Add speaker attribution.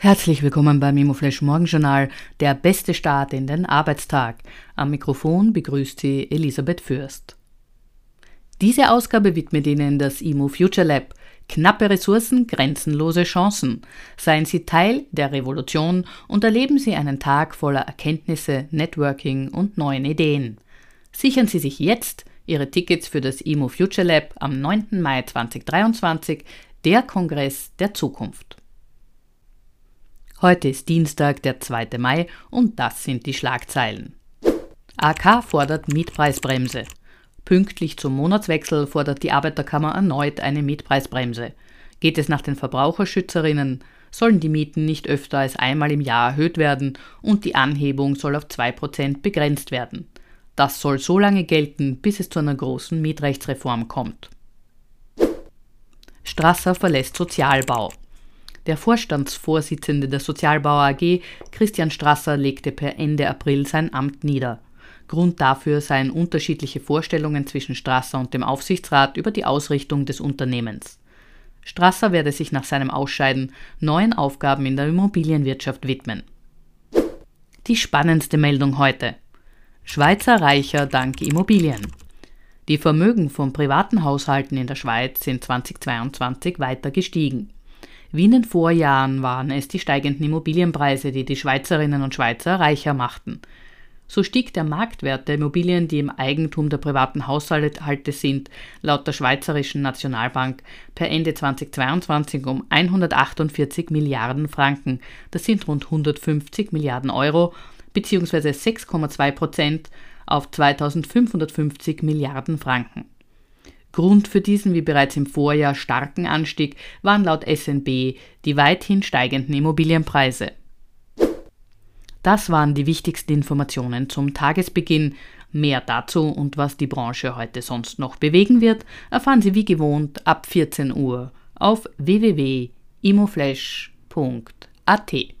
Speaker 1: Herzlich willkommen beim Immoflash Morgenjournal, der beste Start in den Arbeitstag. Am Mikrofon begrüßt Sie Elisabeth Fürst. Diese Ausgabe widmet Ihnen das Immo Future Lab. Knappe Ressourcen, grenzenlose Chancen. Seien Sie Teil der Revolution und erleben Sie einen Tag voller Erkenntnisse, Networking und neuen Ideen. Sichern Sie sich jetzt Ihre Tickets für das Immo Future Lab am 9. Mai 2023, der Kongress der Zukunft. Heute ist Dienstag, der 2. Mai und das sind die Schlagzeilen. AK fordert Mietpreisbremse. Pünktlich zum Monatswechsel fordert die Arbeiterkammer erneut eine Mietpreisbremse. Geht es nach den Verbraucherschützerinnen, sollen die Mieten nicht öfter als einmal im Jahr erhöht werden und die Anhebung soll auf 2% begrenzt werden. Das soll so lange gelten, bis es zu einer großen Mietrechtsreform kommt. Strasser verlässt Sozialbau. Der Vorstandsvorsitzende der Sozialbau AG, Christian Strasser, legte per Ende April sein Amt nieder. Grund dafür seien unterschiedliche Vorstellungen zwischen Strasser und dem Aufsichtsrat über die Ausrichtung des Unternehmens. Strasser werde sich nach seinem Ausscheiden neuen Aufgaben in der Immobilienwirtschaft widmen. Die spannendste Meldung heute. Schweizer reicher dank Immobilien. Die Vermögen von privaten Haushalten in der Schweiz sind 2022 weiter gestiegen. Wie in den Vorjahren waren es die steigenden Immobilienpreise, die die Schweizerinnen und Schweizer reicher machten. So stieg der Marktwert der Immobilien, die im Eigentum der privaten Haushalte sind, laut der Schweizerischen Nationalbank per Ende 2022 um 148 Milliarden Franken. Das sind rund 150 Milliarden Euro bzw. 6,2 Prozent auf 2550 Milliarden Franken. Grund für diesen, wie bereits im Vorjahr, starken Anstieg waren laut SNB die weithin steigenden Immobilienpreise. Das waren die wichtigsten Informationen zum Tagesbeginn. Mehr dazu und was die Branche heute sonst noch bewegen wird, erfahren Sie wie gewohnt ab 14 Uhr auf www.imoflash.at.